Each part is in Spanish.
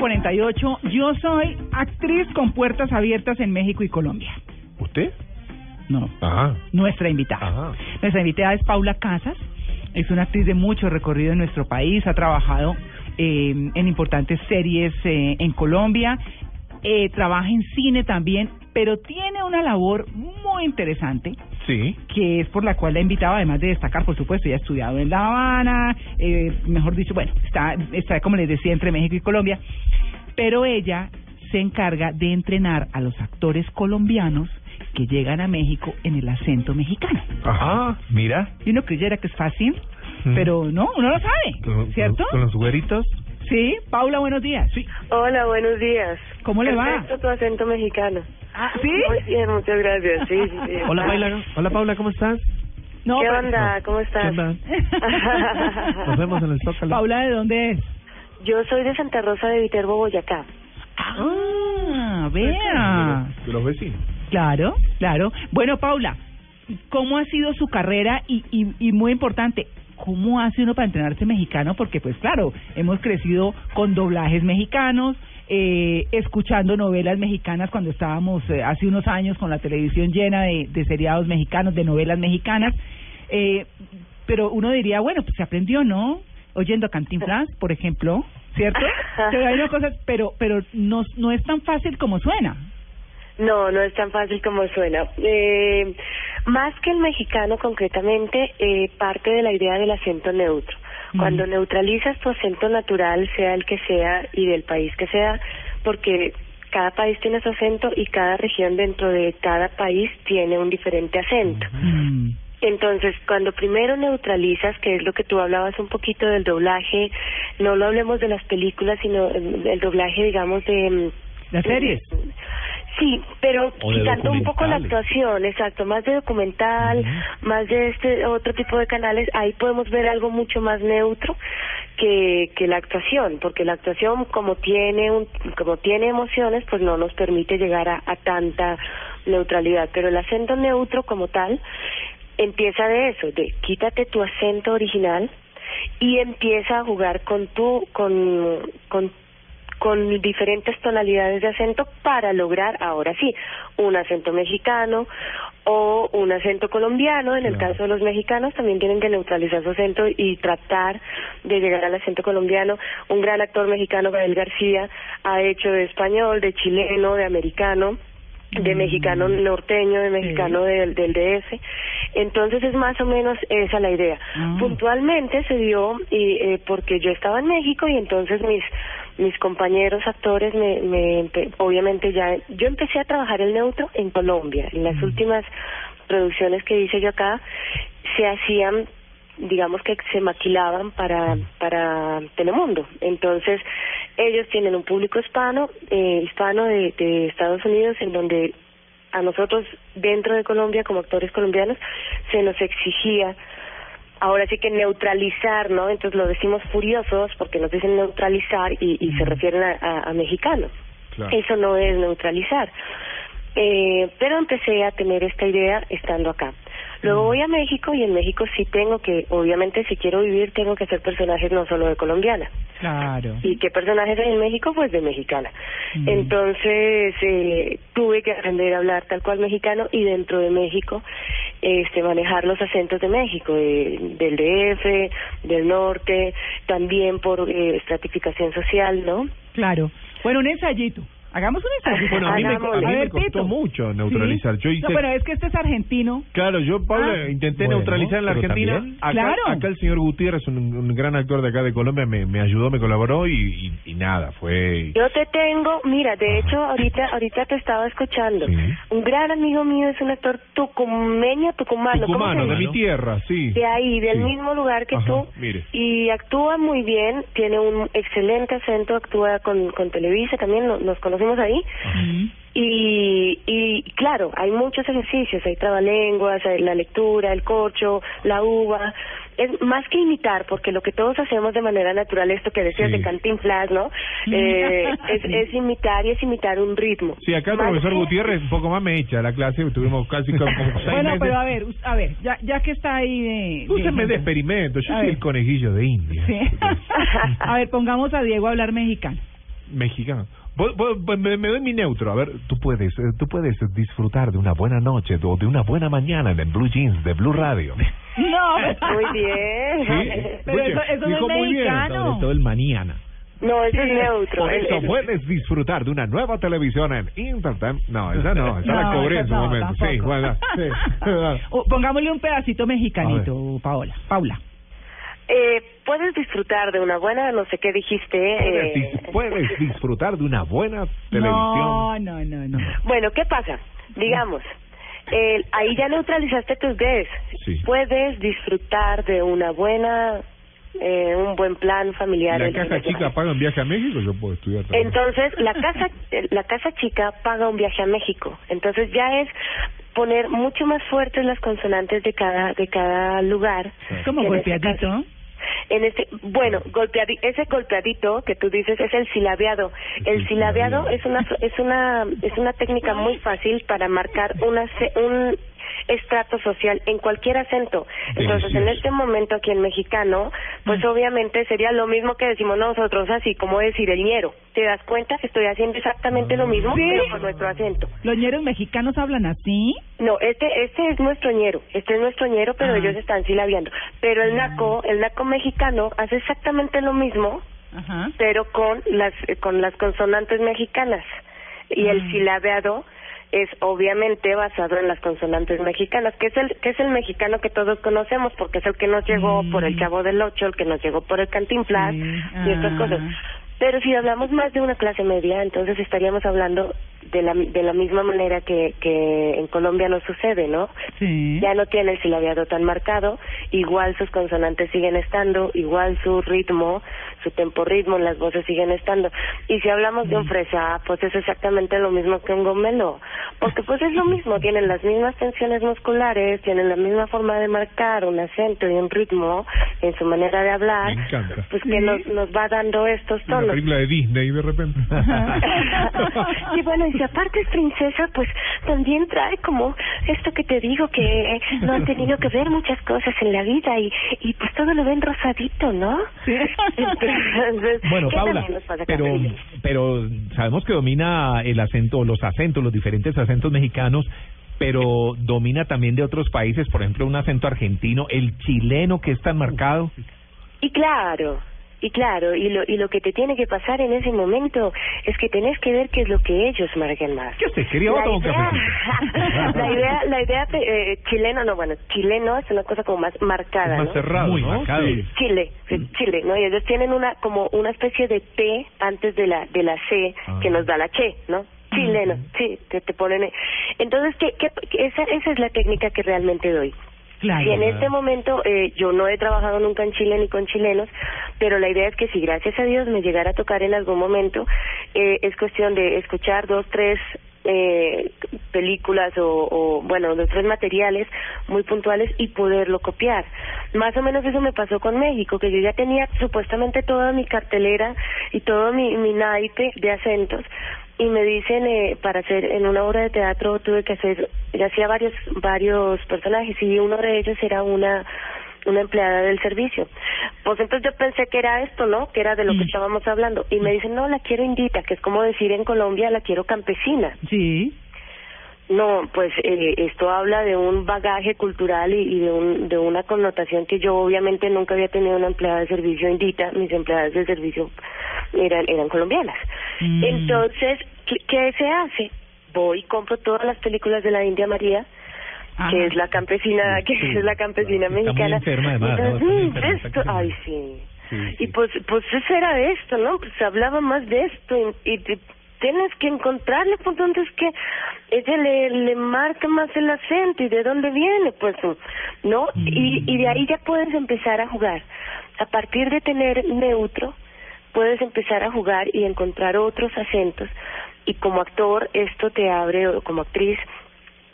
8 y 48. Yo soy actriz con puertas abiertas en México y Colombia. ¿Usted? No, Ajá. nuestra invitada. Ajá. Nuestra invitada es Paula Casas. Es una actriz de mucho recorrido en nuestro país. Ha trabajado eh, en importantes series eh, en Colombia. Eh, trabaja en cine también, pero tiene una labor muy interesante Sí. que es por la cual la invitaba, además de destacar, por supuesto, ya ha estudiado en La Habana, eh, mejor dicho, bueno, está, está, como les decía, entre México y Colombia, pero ella se encarga de entrenar a los actores colombianos que llegan a México en el acento mexicano. Ajá. Mira. Y uno creyera que es fácil, Mm. pero no, uno lo sabe, ¿cierto? Con los güeritos. Sí, Paula, buenos días. Sí. Hola, buenos días. ¿Cómo le va? Perfecto tu acento mexicano. Ah, ¿Sí? Muy bien, muchas gracias. Sí, sí, sí. Hola, Paula. Hola, Paula, ¿cómo estás? No, ¿Qué pero- onda? ¿Cómo estás? ¿Qué onda? Nos vemos en el Zócalo. Paula, ¿de dónde es? Yo soy de Santa Rosa de Viterbo, Boyacá. Ah, vea. De los vecinos. Claro, claro. Bueno, Paula, ¿cómo ha sido su carrera? Y, y, y muy importante, ¿cómo hace uno para entrenarse mexicano? Porque, pues claro, hemos crecido con doblajes mexicanos, eh, escuchando novelas mexicanas cuando estábamos eh, hace unos años con la televisión llena de, de seriados mexicanos, de novelas mexicanas. Eh, pero uno diría, bueno, pues se aprendió, ¿no? Oyendo a Cantinflas, por ejemplo, ¿cierto? Pero hay cosas, pero, pero no, no es tan fácil como suena. No, no es tan fácil como suena. Eh, más que el mexicano concretamente, eh, parte de la idea del acento neutro. Cuando neutralizas tu acento natural, sea el que sea y del país que sea, porque cada país tiene su acento y cada región dentro de cada país tiene un diferente acento. Mm. Entonces, cuando primero neutralizas, que es lo que tú hablabas un poquito del doblaje, no lo hablemos de las películas, sino el doblaje, digamos, de... mm, Las series. Sí, pero quitando un poco la actuación, exacto, más de documental, más de este otro tipo de canales, ahí podemos ver algo mucho más neutro que, que la actuación, porque la actuación como tiene un, como tiene emociones, pues no nos permite llegar a, a tanta neutralidad, pero el acento neutro como tal empieza de eso, de quítate tu acento original y empieza a jugar con tu con con con diferentes tonalidades de acento para lograr, ahora sí, un acento mexicano o un acento colombiano. En el Claro. caso de los mexicanos también tienen que neutralizar su acento y tratar de llegar al acento colombiano. Un gran actor mexicano, Gael García, ha hecho de español, de chileno, de americano de Mm. mexicano norteño, de mexicano del, del DF. Entonces es más o menos esa la idea. Ah. Puntualmente se dio y, eh, porque yo estaba en México y entonces mis mis compañeros actores me, me obviamente ya yo empecé a trabajar el neutro en Colombia. En las últimas producciones que hice yo acá se hacían digamos que se maquilaban para para Telemundo. Entonces, ellos tienen un público hispano, eh, hispano de, de Estados Unidos, en donde a nosotros dentro de Colombia, como actores colombianos, se nos exigía ahora sí que neutralizar, ¿no? Entonces lo decimos furiosos porque nos dicen neutralizar y, y se refieren a, a, a mexicanos. Claro. Eso no es neutralizar. Eh, pero empecé a tener esta idea estando acá. Luego voy a México y en México sí tengo que, obviamente si quiero vivir tengo que hacer personajes no solo de colombiana. Claro. ¿Y qué personajes hay en México? Pues de mexicana. Mm. Entonces eh, tuve que aprender a hablar tal cual mexicano y dentro de México este manejar los acentos de México, de- del DF, del norte, también por eh, estratificación social, ¿no? Claro. Bueno, un ensayito. Hagamos un ensayo. Bueno, a mí, me, a mí A me costó mucho neutralizar. Sí. Yo hice... No, pero es que este es argentino. Claro, yo, Paula, Ah. intenté Bueno, neutralizar en la Argentina. también. Acá, Claro. acá el señor Gutiérrez, un, un gran actor de acá de Colombia, me, me ayudó, me colaboró y, y, y nada, fue... Yo te tengo, mira, de hecho, ahorita ahorita te estaba escuchando. Sí. Un gran amigo mío es un actor tucumeño, tucumano. ¿cómo Tucumano, de mi tierra, sí. De ahí, del Sí. mismo lugar que Ajá, tú. mire. Y actúa muy bien, tiene un excelente acento, actúa con, con Televisa también, no- nos conocimos ahí. Y, y claro, hay muchos ejercicios, hay trabalenguas, hay la lectura, el corcho, la uva. Es más que imitar, porque lo que todos hacemos de manera natural, esto que decías Sí. de Cantinflas, ¿no? Eh, es, es imitar y es imitar un ritmo. Sí, acá el Más profesor que- Gutiérrez un poco más me echa la clase, tuvimos casi como, como seis Bueno, meses. pero a ver, a ver, ya, ya que está ahí de... Úseme de experimento, yo A soy ver. el conejillo de India. Sí. a ver, pongamos a Diego a hablar mexicano. Mexicano. Me, me doy mi neutro. A ver, tú puedes, eh, tú puedes disfrutar de una buena noche o de una buena mañana en el Blue Jeans de Blue Radio. No, Muy bien. Sí. pero Oye, eso, eso no es muy bien, mexicano. Sobre todo el mañana. No, eso es neutro. Por eso el- puedes disfrutar de una nueva televisión en Internet. No, esa no, esa la No, cobré esa en su no, momento. Sí, tampoco. bueno, sí. O pongámosle un pedacito mexicanito, Paola. Paula. Eh, puedes disfrutar de una buena, no sé qué dijiste. Puedes, eh, dis- puedes disfrutar de una buena televisión. No, no, no, no. Bueno, ¿qué pasa? Digamos, eh, ahí ya neutralizaste tus Ds. Sí. Puedes disfrutar de una buena, eh, un buen plan familiar. La el- chica paga un viaje a México, yo puedo estudiar también. Entonces, la casa, eh, la casa chica paga un viaje a México. Entonces ya es poner mucho más fuertes las consonantes de cada de cada lugar. Es como este golpeadito. En este, bueno, golpeadi, ese golpeadito que tú dices es el silabeado. El silabeado es una es una es una técnica muy fácil para marcar una un estrato social en cualquier acento. Entonces, en este momento aquí en mexicano, pues obviamente sería lo mismo que decimos nosotros, así como decir el ñero. ¿Te das cuenta? Estoy haciendo exactamente lo mismo, Sí. pero con nuestro acento. ¿Los ñeros mexicanos hablan así? No, este este es nuestro ñero, este es nuestro ñero, pero Ah. ellos están silabeando. Pero el naco, el naco mexicano hace exactamente lo mismo, Ajá. pero con las con las consonantes mexicanas. Y el Ah. silabeado es obviamente basado en las consonantes mexicanas, que es el que es el mexicano que todos conocemos porque es el que nos llegó por el Chavo del Ocho, el que nos llegó por el Cantinflas Sí, y estas ah. cosas. Pero si hablamos más de una clase media, entonces estaríamos hablando de la de la misma manera que que en Colombia nos sucede, ¿no? Sí. ya no tiene el silabiado tan marcado, igual sus consonantes siguen estando, igual su ritmo, su tempo ritmo en las voces siguen estando. Y si hablamos de un fresa, pues es exactamente lo mismo que un gomelo, porque pues es lo mismo, tienen las mismas tensiones musculares, tienen la misma forma de marcar un acento y un ritmo en su manera de hablar, Me encanta. pues que nos, nos va dando estos Una tonos. película de Disney de repente. y bueno, y si aparte es princesa, pues también trae como esto que te digo, que no han tenido que ver muchas cosas en la vida y, y pues todo lo ven rosadito, ¿no? Sí. Entonces, Bueno, ¿qué Paula, pero, pero sabemos que domina el acento, los acentos, los diferentes acentos mexicanos, pero domina también de otros países, por ejemplo, un acento argentino, el chileno que es tan marcado. Y claro, y claro, y lo, y lo que te tiene que pasar en ese momento es que tenés que ver qué es lo que ellos marcan más. ¿Qué usted quería La un idea, la idea, la idea eh, chileno, no, bueno, chileno es una cosa como más marcada, Es más ¿no? cerrado, Muy ¿no? marcado. Sí. Chile, sí, Chile, ¿no? Y ellos tienen una como una especie de T antes de la de la C Ah. que nos da la che, ¿no? Chileno, sí, te, te ponen. eh. Entonces, ¿qué, qué, qué- esa esa es la técnica que realmente doy. Claro. Y en este momento eh, yo no he trabajado nunca en Chile ni con chilenos, pero la idea es que si gracias a Dios me llegara a tocar en algún momento, eh, es cuestión de escuchar dos, tres eh, películas o, o, bueno, dos, tres materiales muy puntuales y poderlo copiar. Más o menos eso me pasó con México, que yo ya tenía supuestamente toda mi cartelera y todo mi, mi naipe de acentos y me dicen eh, para hacer en una obra de teatro tuve que hacer ya hacía varios varios personajes y uno de ellos era una una empleada del servicio. Pues entonces yo pensé que era esto, ¿no? Que era de lo que estábamos hablando. Y me dicen, no, la quiero indita, que es como decir en Colombia, la quiero campesina. Sí. No, pues eh, esto habla de un bagaje cultural y, y de, un, de una connotación que yo obviamente nunca había tenido una empleada de servicio indita, mis empleadas de servicio eran, eran colombianas. Mm. Entonces, ¿qué, ¿qué se hace? Voy, compro todas las películas de la India María, que es la campesina, que es la campesina está muy mexicana. enferma además, ¿no? Entonces, Está muy mm, esto, ay sí. Sí, Y pues, pues eso era de esto, ¿no? Pues se hablaba más de esto y, y tienes que encontrarle por dónde es que ella le, le marca más el acento y de dónde viene, pues, ¿no? Y, y de ahí ya puedes empezar a jugar. A partir de tener neutro, puedes empezar a jugar y encontrar otros acentos y como actor esto te abre, o como actriz,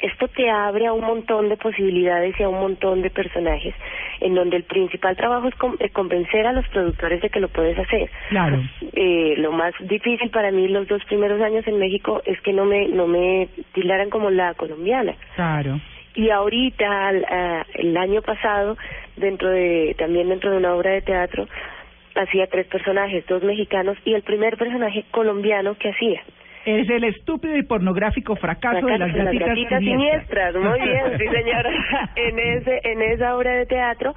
esto te abre a un montón de posibilidades y a un montón de personajes en donde el principal trabajo es con- eh, convencer a los productores de que lo puedes hacer. Claro. Eh, lo más difícil para mí los dos primeros años en México es que no me no me tildaran como la colombiana. Claro. Y ahorita, al- a- el año pasado, dentro de también dentro de una obra de teatro, hacía tres personajes, dos mexicanos y el primer personaje colombiano que hacía. Es el estúpido y pornográfico fracaso de las Fracaso de gatitas, siniestras. Muy bien, sí señora. en ese en esa obra de teatro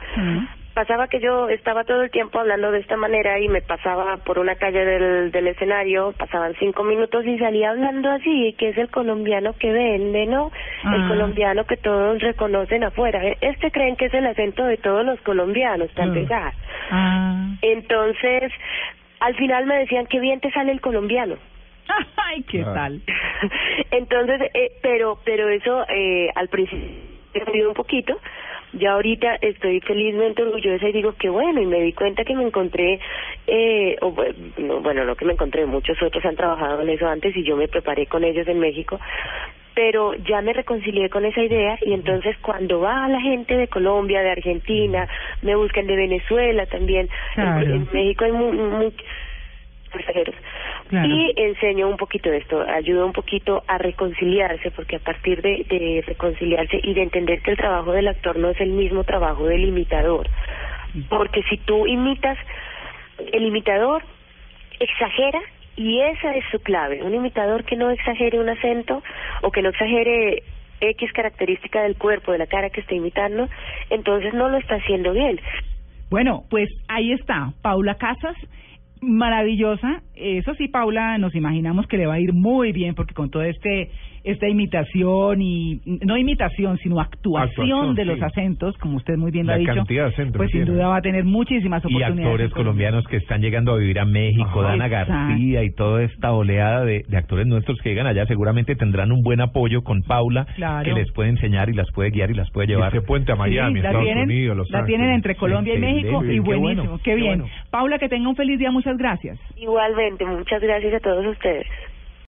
pasaba que yo estaba todo el tiempo hablando de esta manera y me pasaba por una calle del, del escenario, pasaban cinco minutos y salía hablando así, que es el colombiano que vende, ¿no? El Ah. colombiano que todos reconocen afuera. Este creen que es el acento de todos los colombianos, para Ah. empezar. Ah. Entonces, al final me decían, qué bien te sale el colombiano. Ay, ¿qué Ah. tal? Entonces, eh, pero pero eso eh, al principio he aprendido un poquito. Ya ahorita estoy felizmente orgullosa y digo que bueno, y me di cuenta que me encontré, eh, o, bu- no, bueno, no que me encontré, muchos otros han trabajado en eso antes y yo me preparé con ellos en México, pero ya me reconcilié con esa idea y entonces cuando va la gente de Colombia, de Argentina, me buscan de Venezuela también, Claro. en, en México hay mu- mu- Claro. Y enseño un poquito de esto, ayudo un poquito a reconciliarse, porque a partir de, de reconciliarse y de entender que el trabajo del actor no es el mismo trabajo del imitador, porque si tú imitas, el imitador exagera y esa es su clave, un imitador que no exagere un acento o que no exagere X característica del cuerpo, de la cara que está imitando, entonces no lo está haciendo bien. Bueno, pues ahí está, Paula Casas, maravillosa. Eso sí, Paula, nos imaginamos que le va a ir muy bien porque con todo este esta imitación y no imitación, sino actuación, Actuación, de los sí. acentos, como usted muy bien lo La ha dicho, cantidad de acentos pues sin duda va a tener muchísimas y oportunidades. actores en Colombia. colombianos que están llegando a vivir a México, Ajá. Dana Exacto. García y toda esta oleada de, de actores nuestros que llegan allá seguramente tendrán un buen apoyo con Paula Claro. que les puede enseñar y las puede guiar y las puede Y llevar. ese puente a Miami, Sí, la Estados tienen, Unidos, Los la tienen entre Colombia y Excelente, México y qué buenísimo, bueno, qué qué bien. bueno. Paula, que tenga un feliz día, muchas gracias. Igualmente, muchas gracias a todos ustedes.